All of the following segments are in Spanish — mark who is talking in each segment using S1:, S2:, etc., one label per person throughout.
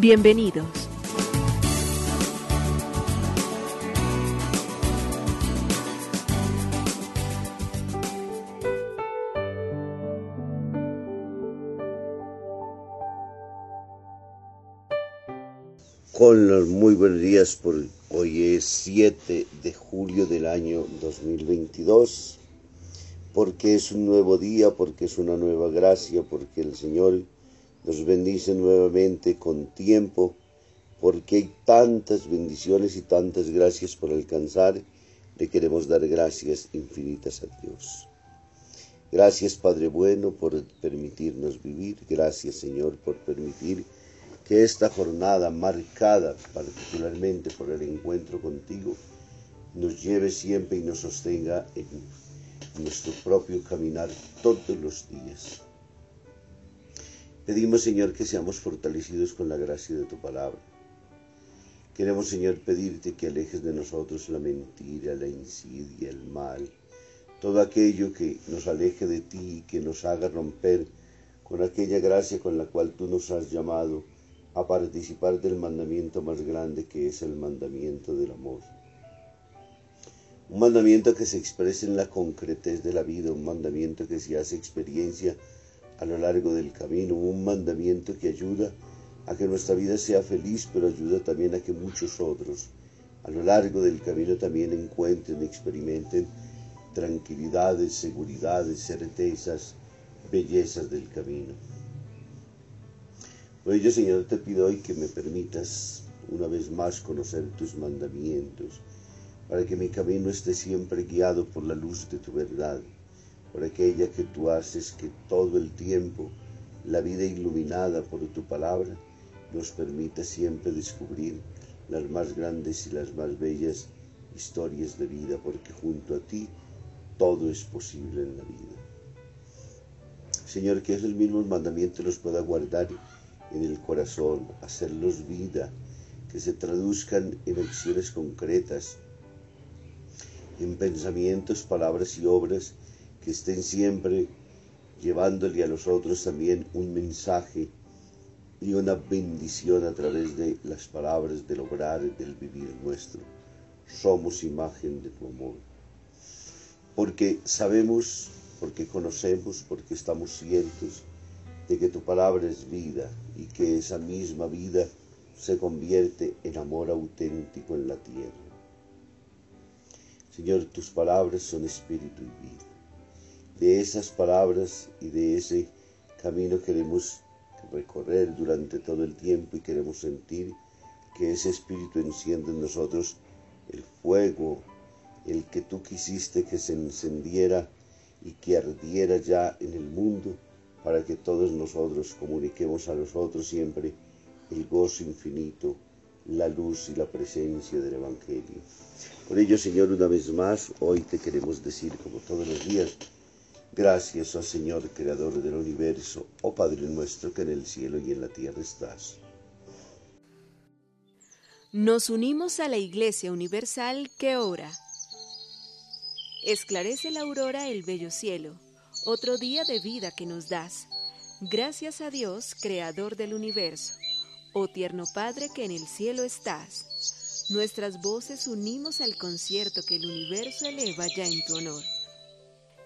S1: Bienvenidos.
S2: Con los muy buenos días, por hoy es 7 de julio del año 2022, porque es un nuevo día, porque es una nueva gracia, porque el Señor nos bendice nuevamente con tiempo, porque hay tantas bendiciones y tantas gracias por alcanzar, le queremos dar gracias infinitas a Dios. Gracias Padre bueno por permitirnos vivir, gracias Señor por permitir que esta jornada marcada particularmente por el encuentro contigo nos lleve siempre y nos sostenga en nuestro propio caminar todos los días. Pedimos, Señor, que seamos fortalecidos con la gracia de tu palabra. Queremos, Señor, pedirte que alejes de nosotros la mentira, la insidia, el mal, todo aquello que nos aleje de ti y que nos haga romper con aquella gracia con la cual tú nos has llamado a participar del mandamiento más grande que es el mandamiento del amor. Un mandamiento que se expresa en la concretez de la vida, un mandamiento que se hace experiencia a lo largo del camino, un mandamiento que ayuda a que nuestra vida sea feliz, pero ayuda también a que muchos otros a lo largo del camino también encuentren, experimenten tranquilidades, seguridades, certezas, bellezas del camino. Por ello, Señor, te pido hoy que me permitas una vez más conocer tus mandamientos, para que mi camino esté siempre guiado por la luz de tu verdad, por aquella que tú haces que todo el tiempo la vida iluminada por tu palabra nos permita siempre descubrir las más grandes y las más bellas historias de vida, porque junto a ti todo es posible en la vida. Señor, que esos mismos mandamientos los pueda guardar en el corazón, hacerlos vida, que se traduzcan en acciones concretas, en pensamientos, palabras y obras que estén siempre llevándole a los otros también un mensaje y una bendición a través de las palabras del obrar, del vivir nuestro. Somos imagen de tu amor. Porque sabemos, porque conocemos, porque estamos ciertos de que tu palabra es vida y que esa misma vida se convierte en amor auténtico en la tierra. Señor, tus palabras son espíritu y vida. De esas palabras y de ese camino queremos recorrer durante todo el tiempo y queremos sentir que ese espíritu enciende en nosotros el fuego, el que tú quisiste que se encendiera y que ardiera ya en el mundo para que todos nosotros comuniquemos a nosotros siempre el gozo infinito, la luz y la presencia del Evangelio. Por ello, Señor, una vez más, hoy te queremos decir, como todos los días, gracias, oh Señor, Creador del universo, oh Padre nuestro que en el cielo y en la tierra estás.
S1: Nos unimos a la Iglesia Universal que ora. Esclarece la aurora el bello cielo otro día de vida que nos das. Gracias a Dios, Creador del universo. Oh tierno Padre que en el cielo estás. Nuestras voces unimos al concierto que el universo eleva ya en tu honor.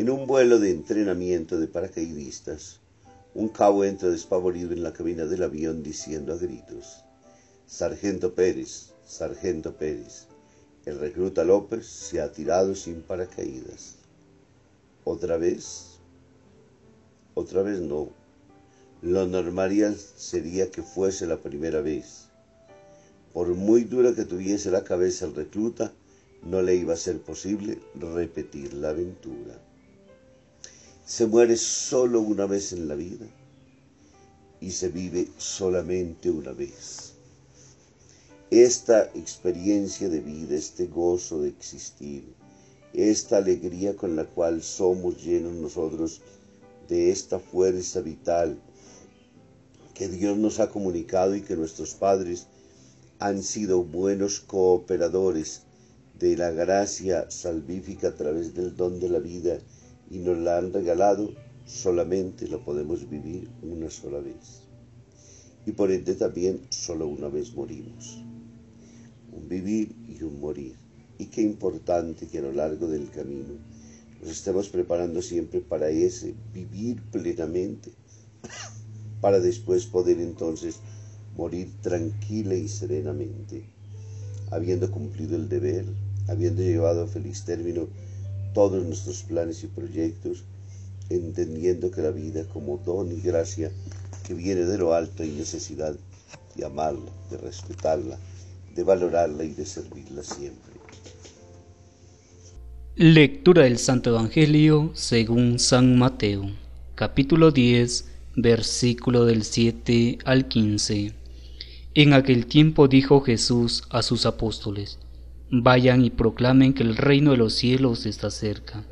S2: En un vuelo de entrenamiento de paracaidistas, un cabo entra despavorido en la cabina del avión diciendo a gritos, Sargento Pérez, Sargento Pérez, el recluta López se ha tirado sin paracaídas. ¿Otra vez? Otra vez no. Lo normal sería que fuese la primera vez. Por muy dura que tuviese la cabeza el recluta, no le iba a ser posible repetir la aventura. Se muere solo una vez en la vida y se vive solamente una vez. Esta experiencia de vida, este gozo de existir, esta alegría con la cual somos llenos nosotros de esta fuerza vital que Dios nos ha comunicado y que nuestros padres han sido buenos cooperadores de la gracia salvífica a través del don de la vida y nos la han regalado, solamente lo podemos vivir una sola vez. Y por ende también solo una vez morimos un vivir y un morir. Y qué importante que a lo largo del camino nos estemos preparando siempre para ese vivir plenamente, para después poder entonces morir tranquila y serenamente, habiendo cumplido el deber, habiendo llevado a feliz término todos nuestros planes y proyectos, entendiendo que la vida como don y gracia que viene de lo alto y necesidad de amarla, de respetarla, de valorarla y de servirla siempre.
S3: Lectura del Santo Evangelio según San Mateo, capítulo 10, versículo del 7 al 15. En aquel tiempo dijo Jesús a sus apóstoles, Vayan y proclamen que el reino de los cielos está cerca.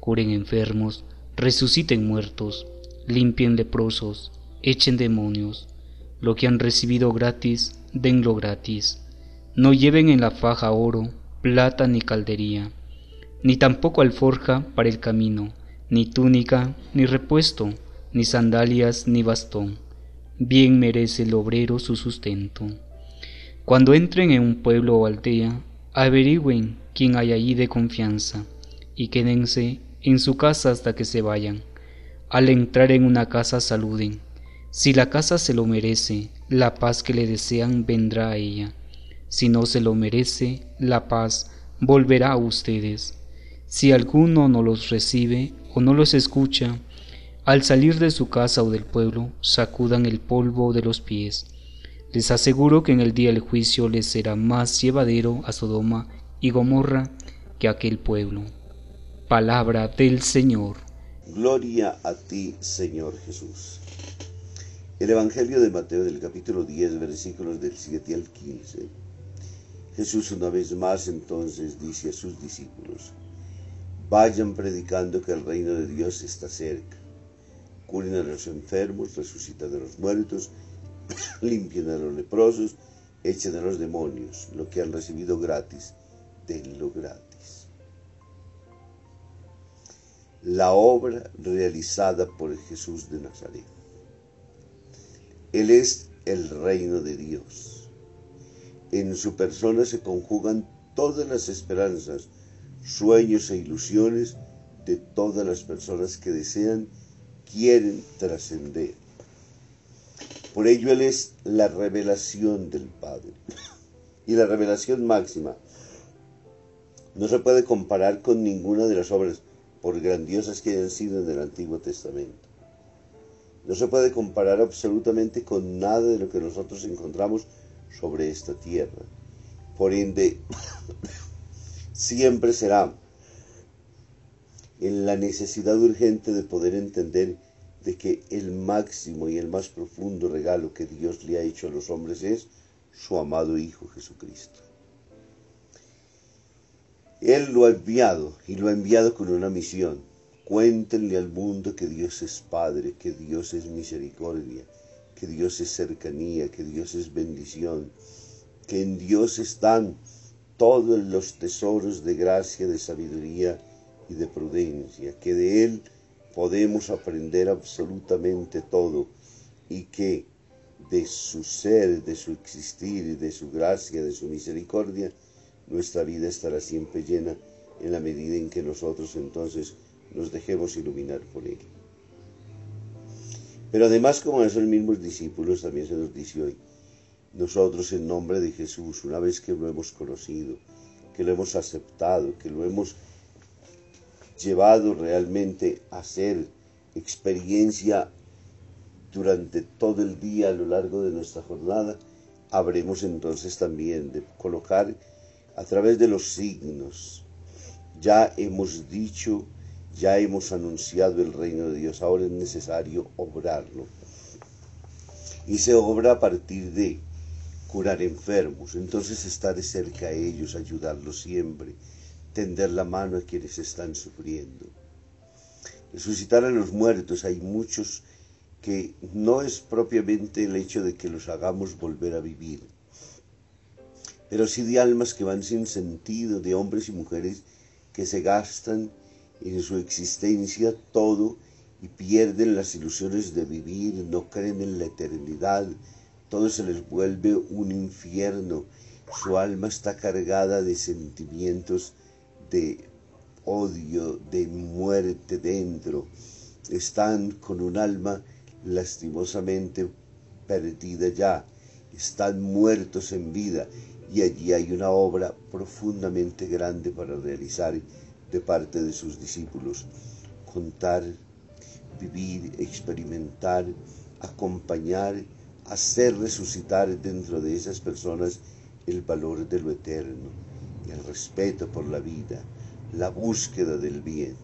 S3: Curen enfermos, resuciten muertos, limpien leprosos, echen demonios. Lo que han recibido gratis, denlo gratis no lleven en la faja oro, plata ni caldería, ni tampoco alforja para el camino, ni túnica, ni repuesto, ni sandalias, ni bastón. Bien merece el obrero su sustento. Cuando entren en un pueblo o aldea, averigüen quién hay allí de confianza, y quédense en su casa hasta que se vayan. Al entrar en una casa saluden. Si la casa se lo merece, la paz que le desean vendrá a ella si no se lo merece, la paz volverá a ustedes. Si alguno no los recibe o no los escucha, al salir de su casa o del pueblo, sacudan el polvo de los pies. Les aseguro que en el día del juicio les será más llevadero a Sodoma y Gomorra que aquel pueblo. Palabra del Señor.
S2: Gloria a ti, Señor Jesús. El Evangelio de Mateo del capítulo 10, versículos del 7 al 15 Jesús una vez más entonces dice a sus discípulos, vayan predicando que el reino de Dios está cerca, curen a los enfermos, resucitan a los muertos, limpien a los leprosos, echen a los demonios, lo que han recibido gratis, denlo gratis. La obra realizada por Jesús de Nazaret. Él es el reino de Dios en su persona se conjugan todas las esperanzas, sueños e ilusiones de todas las personas que desean, quieren trascender. Por ello Él es la revelación del Padre. Y la revelación máxima no se puede comparar con ninguna de las obras, por grandiosas que hayan sido en el Antiguo Testamento. No se puede comparar absolutamente con nada de lo que nosotros encontramos sobre esta tierra. Por ende, siempre será en la necesidad urgente de poder entender de que el máximo y el más profundo regalo que Dios le ha hecho a los hombres es su amado Hijo Jesucristo. Él lo ha enviado y lo ha enviado con una misión. Cuéntenle al mundo que Dios es Padre, que Dios es misericordia, que Dios es cercanía, que Dios es bendición, que en Dios están todos los tesoros de gracia, de sabiduría y de prudencia, que de Él podemos aprender absolutamente todo y que de su ser, de su existir, de su gracia, de su misericordia, nuestra vida estará siempre llena en la medida en que nosotros entonces nos dejemos iluminar por Él. Pero además, como esos mismos discípulos, también se nos dice hoy, nosotros en nombre de Jesús, una vez que lo hemos conocido, que lo hemos aceptado, que lo hemos llevado realmente a ser experiencia durante todo el día a lo largo de nuestra jornada, habremos entonces también de colocar a través de los signos. Ya hemos dicho ya hemos anunciado el reino de Dios, ahora es necesario obrarlo. Y se obra a partir de curar enfermos, entonces estar cerca a ellos, ayudarlos siempre, tender la mano a quienes están sufriendo. Resucitar a los muertos, hay muchos que no es propiamente el hecho de que los hagamos volver a vivir, pero sí de almas que van sin sentido, de hombres y mujeres que se gastan en su existencia todo y pierden las ilusiones de vivir, no creen en la eternidad, todo se les vuelve un infierno, su alma está cargada de sentimientos de odio, de muerte dentro, están con un alma lastimosamente perdida ya, están muertos en vida. Y allí hay una obra profundamente grande para realizar de parte de sus discípulos. Contar, vivir, experimentar, acompañar, hacer resucitar dentro de esas personas el valor de lo eterno, el respeto por la vida, la búsqueda del bien.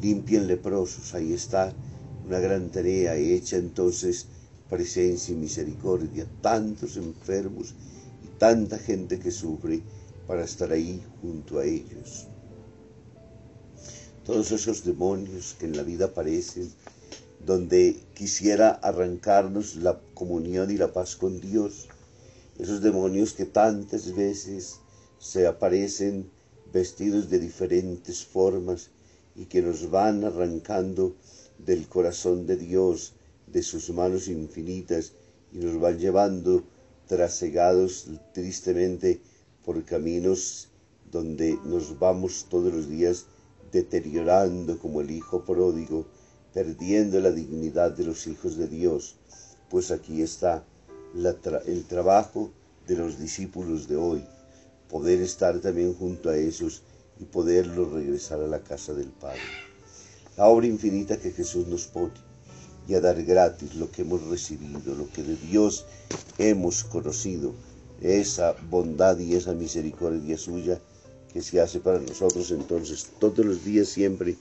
S2: Limpien leprosos, ahí está una gran tarea hecha entonces presencia y misericordia, tantos enfermos y tanta gente que sufre para estar ahí junto a ellos todos esos demonios que en la vida aparecen, donde quisiera arrancarnos la comunión y la paz con Dios, esos demonios que tantas veces se aparecen vestidos de diferentes formas y que nos van arrancando del corazón de Dios, de sus manos infinitas, y nos van llevando trasegados tristemente por caminos donde nos vamos todos los días deteriorando como el hijo pródigo, perdiendo la dignidad de los hijos de Dios, pues aquí está el trabajo de los discípulos de hoy, poder estar también junto a esos y poderlos regresar a la casa del Padre. La obra infinita que Jesús nos pone y a dar gratis lo que hemos recibido, lo que de Dios hemos conocido, esa bondad y esa misericordia suya que se hace para nosotros entonces todos los días siempre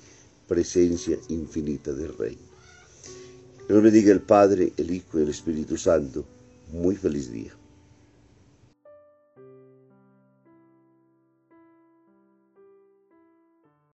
S2: presencia infinita del Rey. Dios bendiga el Padre, el Hijo y el Espíritu Santo. Muy feliz día.